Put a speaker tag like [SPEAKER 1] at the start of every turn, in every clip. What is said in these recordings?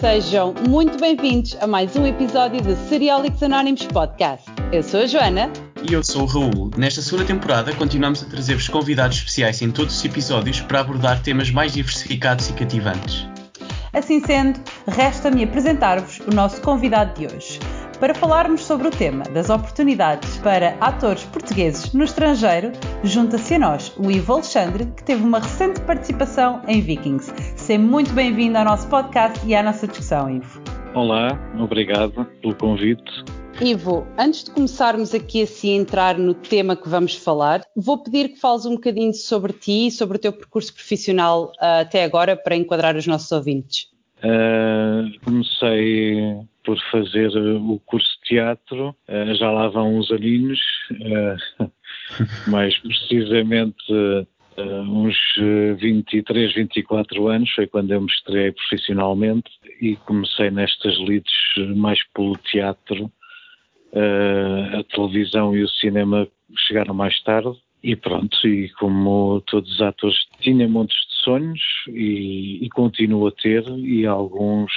[SPEAKER 1] Sejam muito bem-vindos a mais um episódio do Seriólicos Anónimos Podcast. Eu sou a Joana.
[SPEAKER 2] E eu sou o Raul. Nesta segunda temporada continuamos a trazer-vos convidados especiais em todos os episódios para abordar temas mais diversificados e cativantes.
[SPEAKER 1] Assim sendo, resta-me apresentar-vos o nosso convidado de hoje para falarmos sobre o tema das oportunidades para atores portugueses no estrangeiro, junta-se a nós o Ivo Alexandre, que teve uma recente participação em Vikings. Seja muito bem-vindo ao nosso podcast e à nossa discussão, Ivo.
[SPEAKER 3] Olá, obrigado pelo convite.
[SPEAKER 1] Ivo, antes de começarmos aqui assim a entrar no tema que vamos falar, vou pedir que fales um bocadinho sobre ti e sobre o teu percurso profissional uh, até agora para enquadrar os nossos ouvintes.
[SPEAKER 3] Uh, comecei por fazer o curso de teatro, uh, já lá vão uns aninhos, uh, mais precisamente uns 23, 24 anos, foi quando eu me estreiei profissionalmente e comecei nestas lides mais pelo teatro. a televisão e o cinema chegaram mais tarde e pronto, e como todos os atores tinha montes de sonhos e, e continuo a ter, e alguns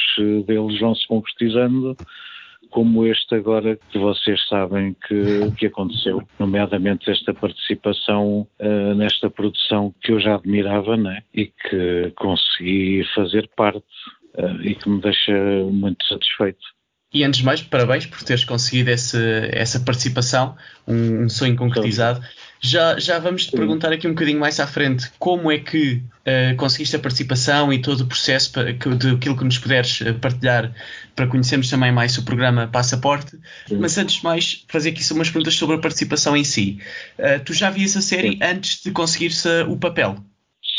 [SPEAKER 3] deles vão se concretizando, como este agora que vocês sabem que, que aconteceu, nomeadamente esta participação uh, nesta produção que eu já admirava né? e que consegui fazer parte uh, e que me deixa muito satisfeito.
[SPEAKER 2] E antes de mais, parabéns por teres conseguido esse, essa participação, um, um sonho concretizado. Já, já vamos te perguntar aqui um bocadinho mais à frente como é que uh, conseguiste a participação e todo o processo que, de aquilo que nos puderes eh, partilhar para conhecermos também mais o programa Passaporte. Sim. Mas antes de mais, fazer aqui umas perguntas sobre a participação em si. Uh, tu já vias a série Sim. antes de conseguir-se o papel?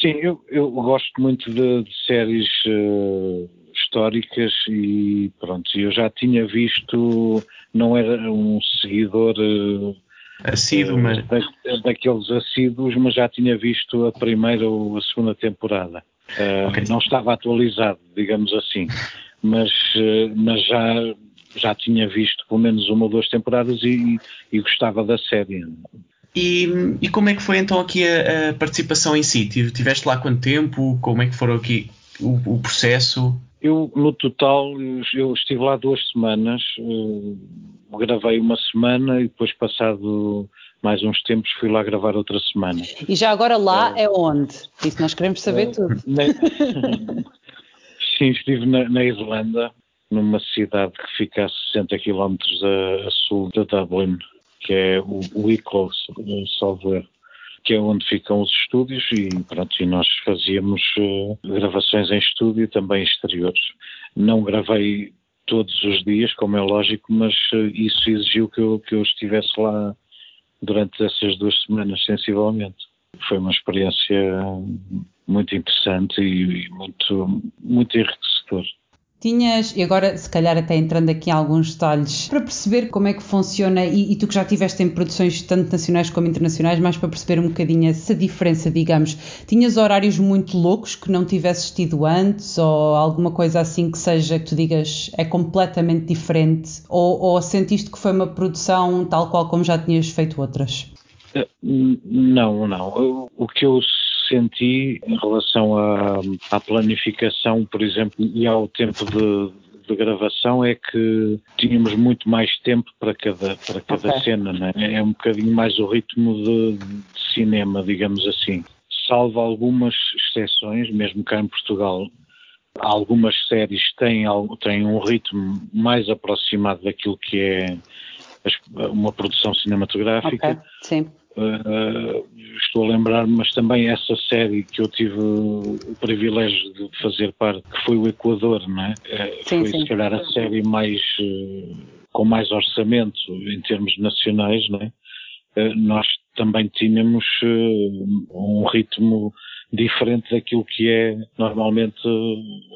[SPEAKER 3] Sim, eu, eu gosto muito de, de séries uh, históricas e pronto, eu já tinha visto, não era um seguidor
[SPEAKER 2] assíduo, mas... Da,
[SPEAKER 3] daqueles assíduos, mas já tinha visto a primeira ou a segunda temporada. Uh, okay. Não estava atualizado, digamos assim, mas, uh, mas já, já tinha visto pelo menos uma ou duas temporadas e, e gostava da série.
[SPEAKER 2] E, e, como é que foi então aqui a, a, participação em si? Tiveste lá quanto tempo? Como é que foram aqui o, o processo?
[SPEAKER 3] Eu, no total, eu estive lá duas semanas, uh, gravei uma semana e depois, passado mais uns tempos, fui lá gravar outra semana.
[SPEAKER 1] E já agora lá é, é onde? Isso nós queremos saber uh, tudo. Na...
[SPEAKER 3] Sim, estive na, na, Irlanda, numa cidade que fica a 60 km a, a sul de Dublin, que é o, o Wicklow, salvo erro que é onde ficam os estúdios e pronto, e nós fazíamos uh, gravações em estúdio, também exteriores. Não gravei todos os dias, como é lógico, mas uh, isso exigiu que eu, que eu estivesse lá durante essas duas semanas, sensivelmente. Foi uma experiência muito interessante e, e muito, muito enriquecedora.
[SPEAKER 1] Tinhas, e agora se calhar até entrando aqui em alguns detalhes, para perceber como é que funciona, e, e tu que já estiveste em produções tanto nacionais como internacionais, mais para perceber um bocadinho essa diferença, digamos, tinhas horários muito loucos que não tivesses tido antes, ou alguma coisa assim que seja, que tu digas, é completamente diferente, ou, ou sentiste que foi uma produção tal qual como já tinhas feito outras?
[SPEAKER 3] Eh, não, não. O que eu senti em relação à, à planificação, por exemplo, e ao tempo de, de gravação é que tínhamos muito mais tempo para cada, para cada okay. cena, né? é um bocadinho mais o ritmo de, de, cinema, digamos assim. Salvo algumas exceções, mesmo cá em Portugal, algumas séries têm, têm um ritmo mais aproximado daquilo que é uma produção cinematográfica.
[SPEAKER 1] Okay. Sim.
[SPEAKER 3] Uh, estou a lembrar-me, mas também essa série que eu tive o privilégio de fazer parte, que foi o Equador, não é? Uh, sim, foi sim. se calhar a série mais uh, com mais orçamento em termos nacionais, não é? nós também tínhamos um ritmo diferente daquilo que é normalmente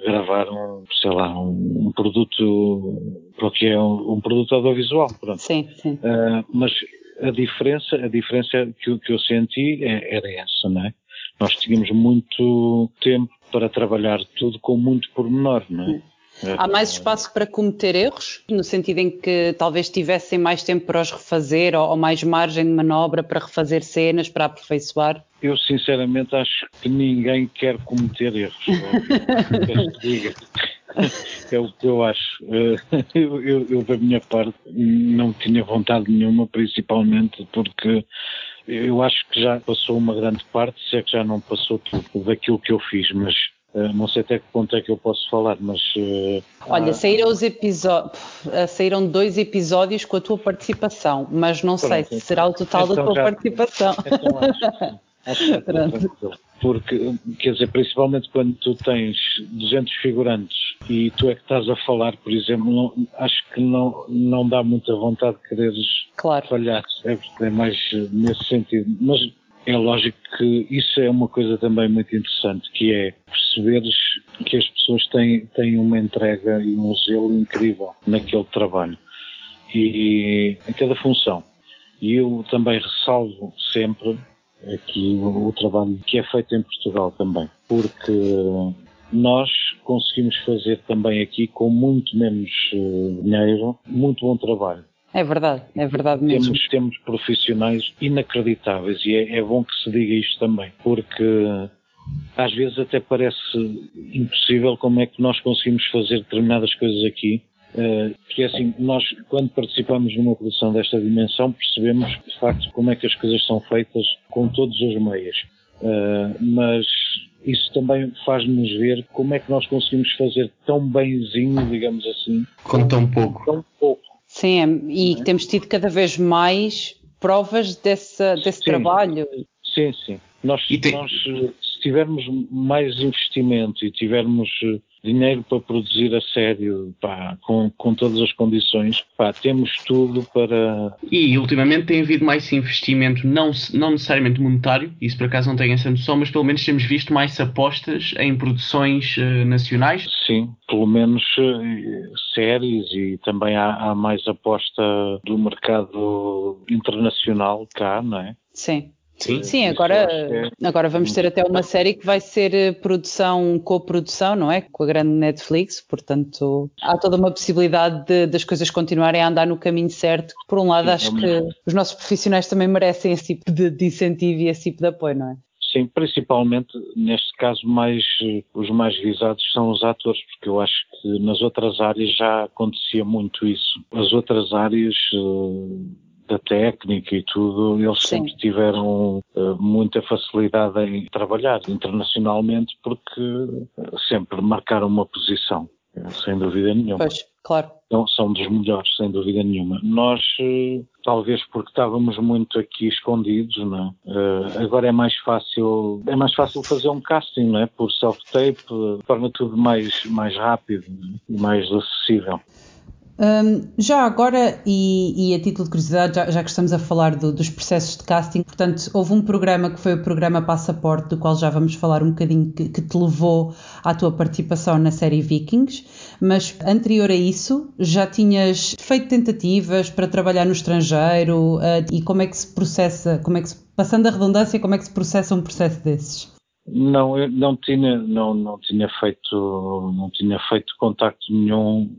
[SPEAKER 3] gravar um, sei lá, um, um produto, para o que é um, um produto audiovisual, pronto.
[SPEAKER 1] Sim, sim.
[SPEAKER 3] mas a diferença, a diferença que, que eu senti é, era essa, não é? Nós tínhamos muito tempo para trabalhar tudo com muito pormenor, não é?
[SPEAKER 1] Há mais espaço para cometer erros, no sentido em que talvez tivessem mais tempo para os refazer ou, ou mais margem de manobra para refazer cenas, para aperfeiçoar?
[SPEAKER 3] Eu sinceramente acho que ninguém quer cometer erros. é o que eu acho. Eh, eu, eu, eu, da minha parte, não tinha vontade nenhuma, principalmente porque eu acho que já passou uma grande parte, se é que já não passou tudo daquilo que eu fiz, mas Uh, não sei até que ponto é que eu posso falar, mas. Uh,
[SPEAKER 1] Olha, saíram, os episódios, saíram dois episódios com a tua participação, mas não Pronto, sei se será o total então da tua já, participação. Então acho,
[SPEAKER 3] acho porque, quer dizer, principalmente quando tu tens 200 figurantes e tu é que estás a falar, por exemplo, não, acho que não, não dá muita vontade de quereres
[SPEAKER 1] claro.
[SPEAKER 3] falhar, é, é mais nesse sentido. Mas é lógico que isso é uma coisa também muito interessante, que é perceberes que as pessoas têm, têm uma entrega e um zelo incrível naquele trabalho e em cada função. E eu também ressalvo sempre aqui o, o trabalho que é feito em Portugal também, porque nós conseguimos fazer também aqui com muito menos uh, dinheiro, muito bom trabalho.
[SPEAKER 1] É verdade, é verdade mesmo.
[SPEAKER 3] Temos, temos profissionais inacreditáveis e é, é bom que se diga isto também, porque às vezes até parece impossível como é que nós conseguimos fazer determinadas coisas aqui. Uh, que é assim, nós quando participamos numa produção desta dimensão percebemos de facto como é que as coisas são feitas com todos os meios. Uh, mas isso também faz-nos ver como é que nós conseguimos fazer tão bemzinho, digamos assim,
[SPEAKER 2] com tão pouco.
[SPEAKER 3] Tão pouco
[SPEAKER 1] Sim, é, e é? temos tido cada vez mais provas desse, desse sim. trabalho.
[SPEAKER 3] Sim, sim. Nós, tem... nós, se tivermos mais investimento e tivermos eh, dinheiro para produzir a sério, pá, com, com todas as condições, pá, temos tudo para.
[SPEAKER 2] E ultimamente tem havido mais investimento, não, não necessariamente monetário, isso por acaso não tenho essa noção, mas pelo menos temos visto mais apostas em produções uh, nacionais.
[SPEAKER 3] Sim, pelo menos uh, séries e também há, há mais aposta do mercado internacional cá, não é?
[SPEAKER 1] Sim. Sim, Sim agora, é agora vamos ter até uma série que vai ser eh, produção, coprodução, não é? Com a grande Netflix, portanto há toda uma possibilidade de, das coisas continuarem a andar no caminho certo. Por um lado, Sim, acho que os nossos profissionais também merecem esse tipo de, de incentivo e esse tipo de apoio, não é?
[SPEAKER 3] Sim, principalmente neste caso mais eh, os mais visados são os atores, porque eu acho que nas outras áreas já acontecia muito isso. As outras áreas uh, da técnica e tudo, eles Sim. sempre tiveram uh, muita facilidade em trabalhar internacionalmente porque sempre marcaram uma posição, sem dúvida nenhuma.
[SPEAKER 1] Pois, claro.
[SPEAKER 3] Então, são dos melhores, sem dúvida nenhuma. Nós, talvez porque estávamos muito aqui escondidos, não é? uh, agora é mais fácil, é mais fácil fazer um casting, não é? Por self-tape, torna tudo mais, mais rápido e é? mais acessível.
[SPEAKER 1] Um, já agora, e, e, a título de curiosidade, já, já que estamos a falar do, dos processos de casting, portanto, houve um programa que foi o programa Passaporte, do qual já vamos falar um bocadinho, que, que te levou à tua participação na série Vikings, mas anterior a isso, já tinhas feito tentativas para trabalhar no estrangeiro uh, e como é que se processa, como é que se, passando a redundância, como é que se processa um processo desses?
[SPEAKER 3] Não, eu não tinha, não, não tinha feito, não tinha feito contacto nenhum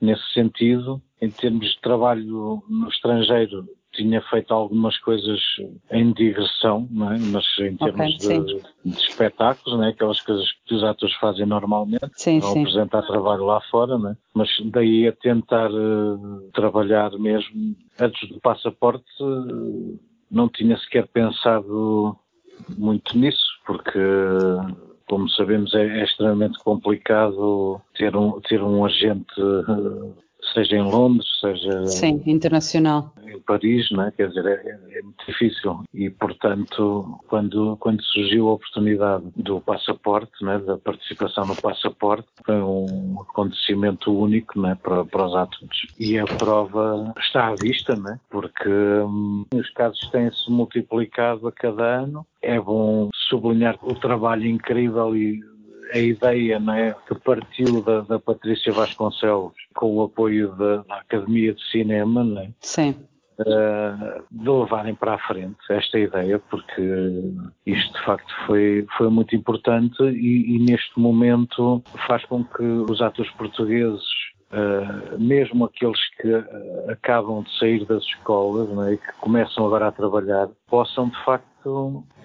[SPEAKER 3] nesse sentido. Em termos de trabalho no estrangeiro, tinha feito algumas coisas em digressão, é? mas em termos okay, de, de, espetáculos, é? aquelas coisas que os atores fazem normalmente,
[SPEAKER 1] sim,
[SPEAKER 3] vão sim. apresentar trabalho lá fora, é? mas daí a tentar uh, trabalhar mesmo antes do passaporte, uh, não tinha sequer pensado muito nisso, porque como sabemos, é, é, extremamente complicado ter um, ter um agente seja em Londres, seja
[SPEAKER 1] Sim, internacional.
[SPEAKER 3] em Paris, né? quer dizer, é, é, muito difícil. E, portanto, quando, quando surgiu a oportunidade do passaporte, né? da participação no passaporte, foi um acontecimento único né? para, para os atores. E a prova está à vista, né? porque hum, os casos têm-se multiplicado a cada ano. É bom sublinhar o trabalho incrível e a ideia né, que partiu da, da Patrícia Vasconcelos com o apoio da, da Academia de Cinema, né,
[SPEAKER 1] Sim.
[SPEAKER 3] Uh, de levarem para a frente esta ideia, porque isto de facto foi, foi muito importante e, e neste momento faz com que os atores portugueses Uh, mesmo aqueles que uh, acabam de sair das escolas né, e que começam agora a trabalhar, possam de facto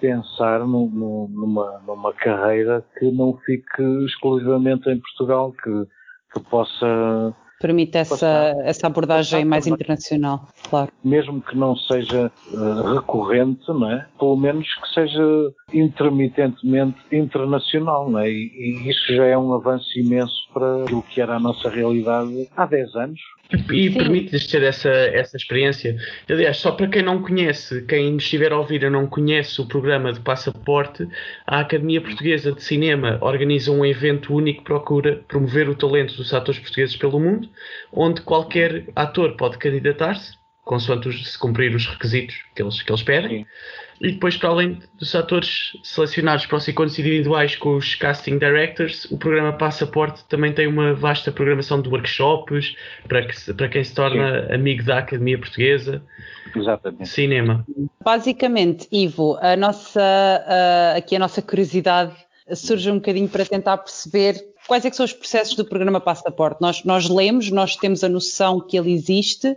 [SPEAKER 3] pensar no, no, numa, numa carreira que não fique exclusivamente em Portugal, que que possa
[SPEAKER 1] permite essa, essa abordagem mais internacional, claro.
[SPEAKER 3] Mesmo que não seja uh, recorrente, não é? pelo menos que seja intermitentemente internacional, não é? E, e, isso já é um avanço imenso para o que era a nossa realidade há 10 anos.
[SPEAKER 2] E, permite-lhes ter essa, essa experiência. Aliás, só para quem não conhece, quem estiver a ouvir e não conhece o programa de passaporte, a Academia Portuguesa de Cinema organiza um evento único que procura promover o talento dos atores portugueses pelo mundo, onde qualquer ator pode candidatar-se, consoante se cumprir os requisitos que eles, que eles pedem. Sim. E depois, para além dos atores selecionados para os encontros individuais com os casting directors, o programa Passaporte também tem uma vasta programação de workshops para, que, para quem se torna Sim. amigo da Academia Portuguesa.
[SPEAKER 3] Exatamente.
[SPEAKER 2] Cinema.
[SPEAKER 1] Basicamente, Ivo, a nossa, uh, aqui a nossa curiosidade surge um bocadinho para tentar perceber quais é são os processos do programa Passaporte. Nós, nós lemos, nós temos a noção que ele existe,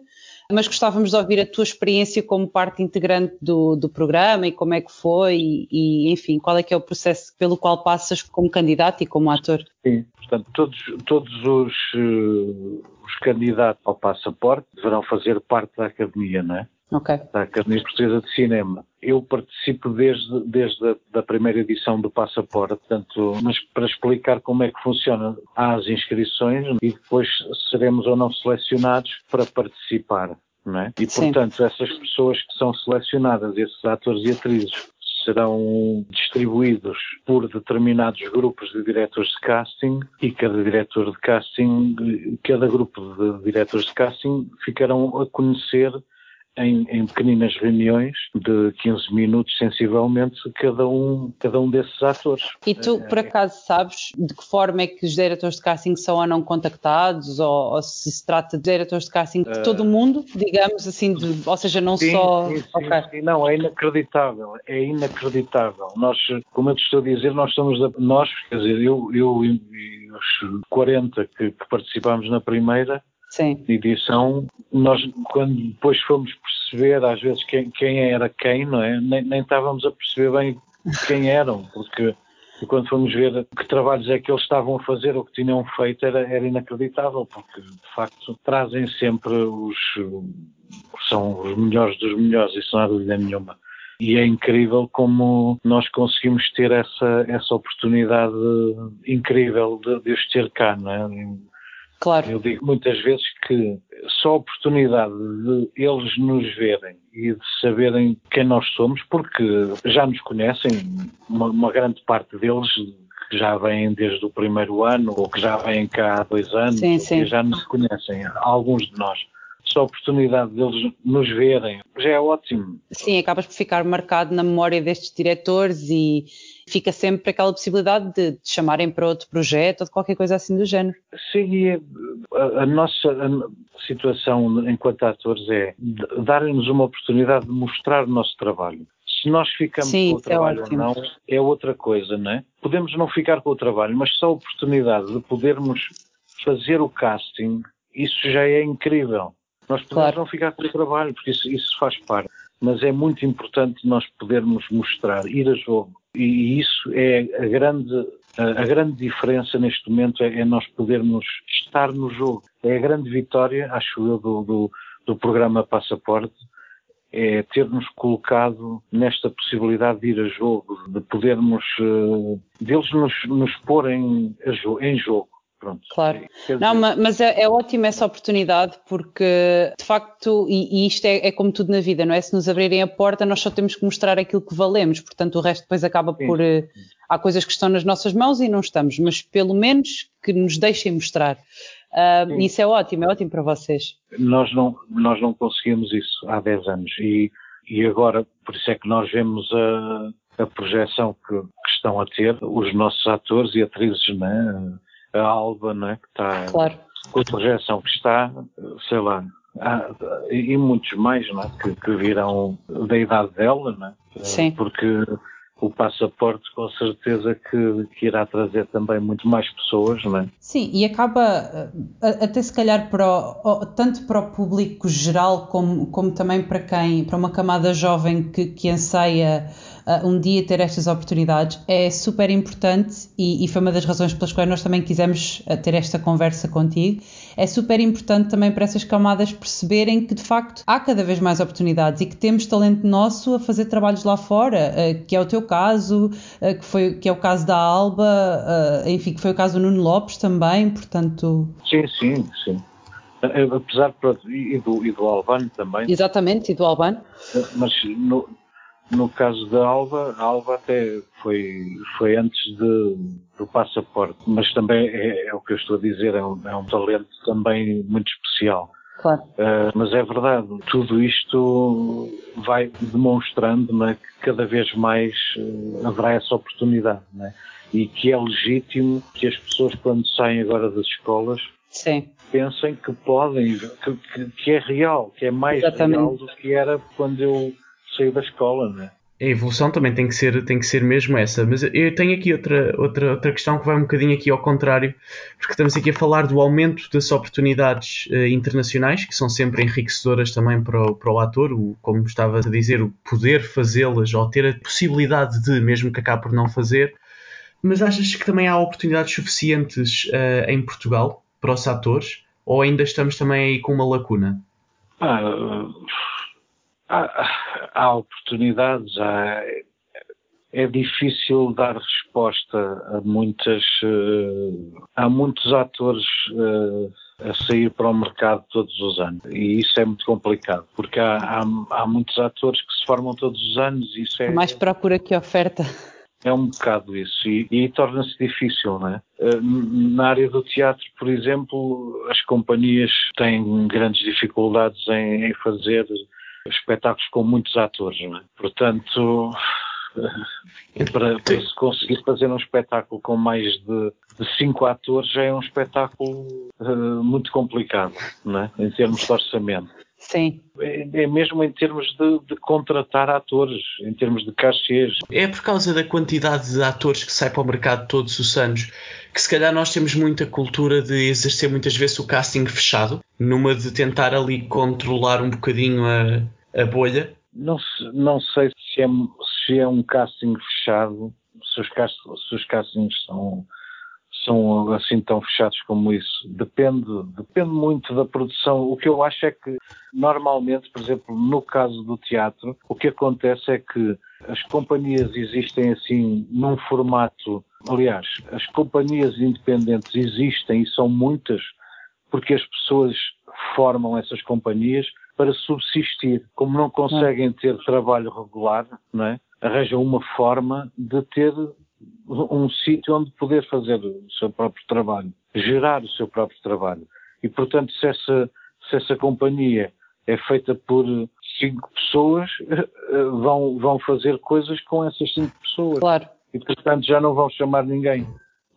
[SPEAKER 1] mas gostávamos de ouvir a tua experiência como parte integrante do, do programa e como é que foi e, e, enfim, qual é que é o processo pelo qual passas como candidato e como ator?
[SPEAKER 3] Sim, portanto, todos, todos os, uh, os candidatos ao passaporte deverão fazer parte da academia, não é?
[SPEAKER 1] Okay.
[SPEAKER 3] da Academia Portuguesa de Cinema. Eu participo desde, desde a da primeira edição do Passaporte, portanto, mas para explicar como é que funciona, há as inscrições e depois seremos ou não selecionados para participar. Não é? E, Sim. portanto, essas pessoas que são selecionadas, esses atores e atrizes, serão distribuídos por determinados grupos de diretores de casting e cada diretor de casting, cada grupo de diretores de casting ficarão a conhecer em, em, pequeninas reuniões de 15 minutos, sensivelmente, cada um, cada um desses atores.
[SPEAKER 1] E tu, por acaso, sabes de que forma é que os diretores de casting são ou não contactados, ou, ou se se trata de diretores de casting de todo o mundo, digamos assim, de, ou seja, não
[SPEAKER 3] sim,
[SPEAKER 1] só...
[SPEAKER 3] Sim, sim, okay. sim, não, é inacreditável, é inacreditável. Nós, como eu te estou a dizer, nós somos, da, nós, quer dizer, eu, eu e, e os 40 que, que participámos na primeira,
[SPEAKER 1] Sim.
[SPEAKER 3] edição, nós quando depois fomos perceber às vezes quem, quem era quem, não é? Nem, nem estávamos a perceber bem quem eram, porque quando fomos ver que trabalhos é que eles estavam a fazer ou que tinham feito era, era inacreditável, porque de facto trazem sempre os são os melhores dos melhores, isso não há dúvida nenhuma. E é incrível como nós conseguimos ter essa, essa oportunidade incrível de, de os ter cá, não é?
[SPEAKER 1] Claro.
[SPEAKER 3] Eu digo muitas vezes que só a oportunidade de eles nos verem e de saberem quem nós somos, porque já nos conhecem, uma, uma grande parte deles que já vêm desde o primeiro ano ou que já vêm cá há dois anos,
[SPEAKER 1] sim, sim.
[SPEAKER 3] já nos conhecem, alguns de nós. Só a oportunidade deles nos verem já é ótimo.
[SPEAKER 1] Sim, acabas por ficar marcado na memória destes diretores e, fica sempre aquela possibilidade de, de chamarem para outro projeto ou de qualquer coisa assim do género.
[SPEAKER 3] Sim, a, a nossa a situação enquanto atores é darem-nos uma oportunidade de mostrar o nosso trabalho. Se nós ficamos
[SPEAKER 1] Sim,
[SPEAKER 3] com o é trabalho é ou não, é outra coisa, não é? Podemos não ficar com o trabalho, mas só a oportunidade de podermos fazer o casting, isso já é incrível. Nós podemos claro. não ficar com o trabalho, porque isso, isso faz parte. Mas é muito importante nós podermos mostrar, ir a jogo, e isso é a grande, a grande diferença neste momento é, é nós podermos estar no jogo. É a grande vitória, acho eu, do, do, do programa Passaporte, é ter-nos colocado nesta possibilidade de ir a jogo, de podermos, uh, deles nos, nos pôr em, em jogo. Pronto.
[SPEAKER 1] Claro. Não, mas é, é ótima essa oportunidade porque, de facto, e, e isto é, é, como tudo na vida, não é? Se nos abrirem a porta, nós só temos que mostrar aquilo que valemos, portanto, o resto depois acaba Sim. por. Uh, há coisas que estão nas nossas mãos e não estamos, mas pelo menos que nos deixem mostrar. Uh, isso é ótimo, é ótimo para vocês.
[SPEAKER 3] Nós não, nós não conseguimos isso há 10 anos e, e agora, por isso é que nós vemos a, a projeção que, que estão a ter os nossos atores e atrizes, não é? A Alba, né, que está
[SPEAKER 1] claro.
[SPEAKER 3] com a projeção que está, sei lá, há, e muitos mais né, que, que virão da idade dela, né,
[SPEAKER 1] Sim.
[SPEAKER 3] porque o passaporte com certeza que, que, irá trazer também muito mais pessoas, não é?
[SPEAKER 1] Sim, e acaba até se calhar para o, tanto para o público geral como, como também para quem, para uma camada jovem que, que anseia uh, um dia ter estas oportunidades é super importante e, e, foi uma das razões pelas quais nós também quisemos uh, ter esta conversa contigo. É super importante também para essas camadas perceberem que de facto há cada vez mais oportunidades e que temos talento nosso a fazer trabalhos lá fora, uh, que é o teu caso, que, foi, que é o caso da Alba, enfim, que foi o caso do Nuno Lopes também, portanto.
[SPEAKER 3] Sim, sim, sim. Apesar de, e do, e do Albano também.
[SPEAKER 1] Exatamente, e do Albano.
[SPEAKER 3] Mas no, no caso da Alva, a Alva até foi, foi antes de, do passaporte, mas também é, é, o que eu estou a dizer, é um, é um talento também muito especial.
[SPEAKER 1] Claro. Uh,
[SPEAKER 3] mas é verdade, tudo isto vai demonstrando né, que cada vez mais uh, haverá essa oportunidade né? e que é legítimo que as pessoas, quando saem agora das escolas,
[SPEAKER 1] Sim.
[SPEAKER 3] pensem que podem, que, que, que, é real, que é mais Exatamente. real do que era quando eu saí da escola, né?
[SPEAKER 2] A evolução também tem que ser, tem que ser mesmo essa. Mas eu tenho aqui outra, outra, outra questão que vai um bocadinho aqui ao contrário, porque estamos aqui a falar do aumento das oportunidades uh, internacionais, que são sempre enriquecedoras também para o, para o ator, o, como estava a dizer, o poder fazê-las ou ter a possibilidade de, mesmo que acabe por não fazer. Mas achas que também há oportunidades suficientes uh, em Portugal para os atores? Ou ainda estamos também aí com uma lacuna?
[SPEAKER 3] Ah, há, há oportunidades, há, é difícil dar resposta a muitas. Uh, há muitos atores uh, a sair para o mercado todos os anos e isso é muito complicado porque há, há, há muitos atores que se formam todos os anos e isso é.
[SPEAKER 1] Mais procura que oferta.
[SPEAKER 3] É um bocado isso e, e torna-se difícil, não é? Eh, na área do teatro, por exemplo, as companhias têm grandes dificuldades em, em fazer espetáculos com muitos atores, não é? Portanto, para, para, se conseguir fazer um espetáculo com mais de, de cinco atores já é um espetáculo uh, muito complicado, não é? Em termos de orçamento.
[SPEAKER 1] Sim.
[SPEAKER 3] É, é mesmo em termos de, de, contratar atores, em termos de cachês.
[SPEAKER 2] É por causa da quantidade de atores que sai para o mercado todos os anos que se calhar nós temos muita cultura de exercer muitas vezes o casting fechado, numa de tentar ali controlar um bocadinho a, a bolha?
[SPEAKER 3] Não, não sei se é, se é um casting fechado, se os, cast, se os castings são, são assim tão fechados como isso. Depende, depende muito da produção. O que eu acho é que, normalmente, por exemplo, no caso do teatro, o que acontece é que as companhias existem assim num formato. Aliás, as companhias independentes existem e são muitas porque as pessoas formam essas companhias para subsistir. Como não conseguem ter trabalho regular, não é? arranjam uma forma de ter um sítio onde poder fazer o seu próprio trabalho, gerar o seu próprio trabalho. E, portanto, se essa, se essa companhia é feita por cinco pessoas, vão, vão fazer coisas com essas cinco pessoas.
[SPEAKER 1] Claro.
[SPEAKER 3] E, portanto, já não vão chamar ninguém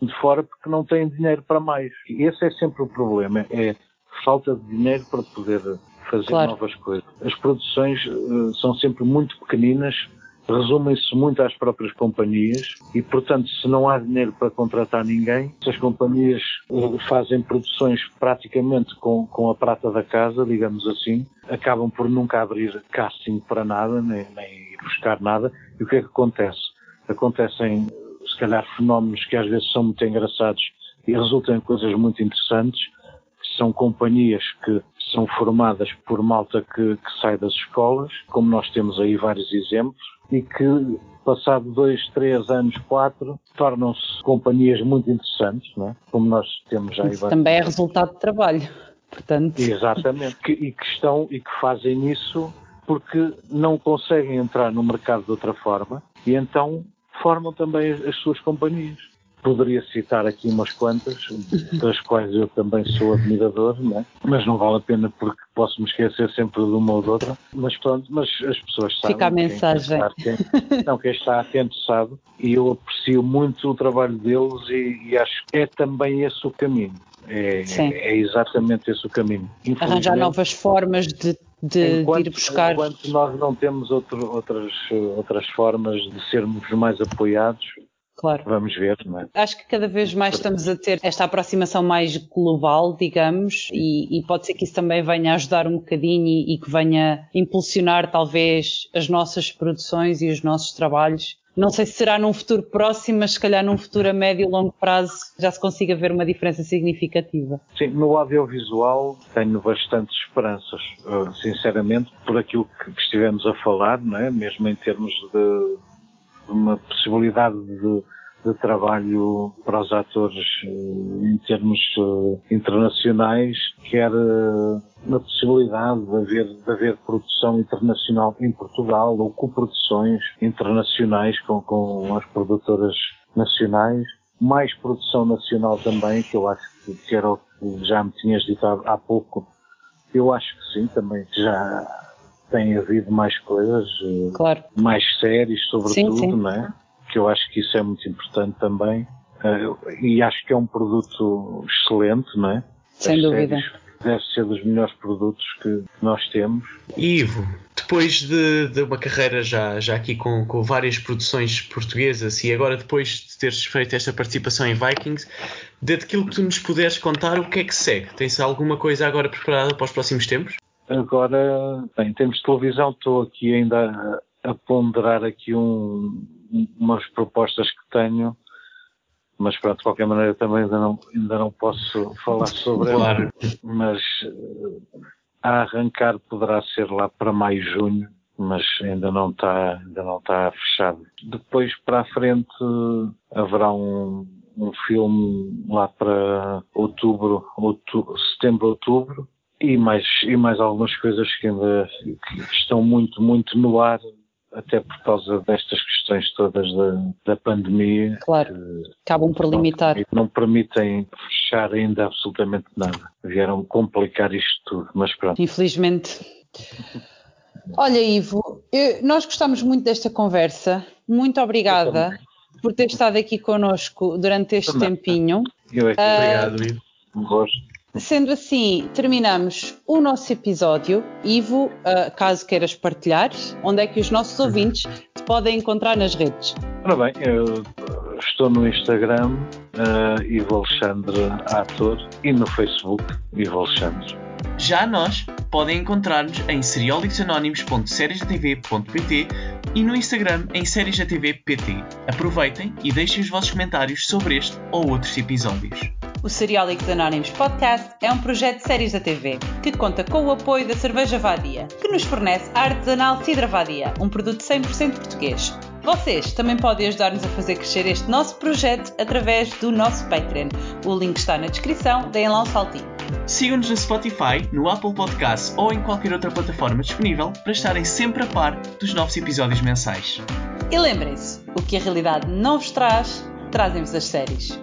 [SPEAKER 3] de fora porque não têm dinheiro para mais. E esse é sempre o problema, é falta de dinheiro para poder fazer claro. novas coisas. As produções uh, são sempre muito pequeninas, resumem-se muito às próprias companhias e, portanto, se não há dinheiro para contratar ninguém, se as companhias uh, fazem produções praticamente com, com a prata da casa, digamos assim, acabam por nunca abrir casting para nada, nem, nem buscar nada. E o que é que acontece? Acontecem, se calhar, fenómenos que às vezes são muito engraçados e resultam em coisas muito interessantes, que são companhias que são formadas por malta que, que sai das escolas, como nós temos aí vários exemplos, e que, passado dois, três anos, quatro, tornam-se companhias muito interessantes, não é? como nós temos aí
[SPEAKER 1] vários. Também é resultado de trabalho, portanto.
[SPEAKER 3] Exatamente, que, e que estão e que fazem isso porque não conseguem entrar no mercado de outra forma e então formam também as suas companhias. Poderia citar aqui umas quantas, das quais eu também sou admirador, não é? mas não vale a pena porque posso me esquecer sempre de uma ou de outra. Mas pronto, mas as pessoas sabem.
[SPEAKER 1] Fica a mensagem.
[SPEAKER 3] Quem está, não, quem está atento sabe. E eu aprecio muito o trabalho deles e, e acho que é também esse o caminho. É, é, exatamente esse o caminho.
[SPEAKER 1] Arranjar novas formas de, de, enquanto, de, ir buscar.
[SPEAKER 3] Enquanto nós não temos outro, outras, outras formas de sermos mais apoiados,
[SPEAKER 1] Claro.
[SPEAKER 3] Vamos ver, não é?
[SPEAKER 1] Acho que cada vez mais estamos a ter esta aproximação mais global, digamos, e, e pode ser que isso também venha a ajudar um bocadinho e, e que venha impulsionar talvez as nossas produções e os nossos trabalhos não sei se será num futuro próximo, mas se calhar num futuro a médio e longo prazo já se consiga ver uma diferença significativa.
[SPEAKER 3] Sim, no audiovisual tenho bastantes esperanças, eh, sinceramente, por aquilo que estivemos a falar, não é? mesmo em termos de uma possibilidade de de trabalho para os atores eh, em termos eh, internacionais, quer eh, na possibilidade de haver, de haver produção internacional em Portugal ou coproduções internacionais com, com as produtoras nacionais, mais produção nacional também, que eu acho que era o que já me tinhas dito há, há pouco. Eu acho que sim, também que já tem havido mais coisas,
[SPEAKER 1] claro.
[SPEAKER 3] mais séries, sobretudo, sim, sim. não é? Que eu acho que isso é muito importante também. Uh, e acho que é um produto excelente, não é?
[SPEAKER 1] Sem As dúvida.
[SPEAKER 3] Deve ser dos melhores produtos que nós temos.
[SPEAKER 2] Ivo, depois de, de, uma carreira já, já aqui com, com, várias produções portuguesas e agora depois de teres feito esta participação em Vikings, daquilo que tu nos puderes contar, o que é que segue? Tens alguma coisa agora preparada para os próximos tempos?
[SPEAKER 3] Agora, bem, em termos de televisão, estou aqui ainda a, a ponderar aqui um, umas propostas que tenho, mas pronto, de qualquer maneira também ainda não, ainda não posso falar sobre claro. ela, mas uh, a arrancar poderá ser lá para maio, junho, mas ainda não está, ainda não está fechado. Depois para a frente haverá um, um filme lá para outubro, outubro setembro, outubro, e mais, e mais algumas coisas que ainda que estão muito, muito no ar, até por causa destas questões todas da, da pandemia.
[SPEAKER 1] Claro, acabam por limitar.
[SPEAKER 3] Não, não permitem fechar ainda absolutamente nada. Vieram complicar isto tudo, mas pronto.
[SPEAKER 1] Infelizmente. Olha, Ivo, eu, nós gostamos muito desta conversa. Muito obrigada por ter estado aqui connosco durante este Também. tempinho.
[SPEAKER 3] Eu é que
[SPEAKER 2] uh, obrigado, Ivo.
[SPEAKER 3] Um gosto.
[SPEAKER 1] Sendo assim, terminamos o nosso episódio. Ivo, uh, caso queiras partilhar, onde é que os nossos ouvintes te podem encontrar nas redes?
[SPEAKER 3] Ora bem, eu estou no Instagram, uh, Ivo Alexandre Ator, e no Facebook, Ivo Alexandre.
[SPEAKER 2] Já nós podem encontrar-nos em seriolicanónimos.seriesdatv.pt e no Instagram em seriesdatv.pt. Aproveitem e deixem os vossos comentários sobre este ou outros episódios.
[SPEAKER 1] O Seriólicos Anónimos Podcast é um projeto de séries da TV que conta com o apoio da Cerveja Vadia, que nos fornece a artesanal Cidra Vadia, um produto 100% português. Vocês também podem ajudar-nos a fazer crescer este nosso projeto através do nosso Patreon. O link está na descrição, deem lá um saltinho.
[SPEAKER 2] Sigam-nos no Spotify, no Apple Podcasts ou em qualquer outra plataforma disponível para estarem sempre a par dos novos episódios mensais.
[SPEAKER 1] E lembrem-se, o que a realidade não vos traz, trazem-vos as séries.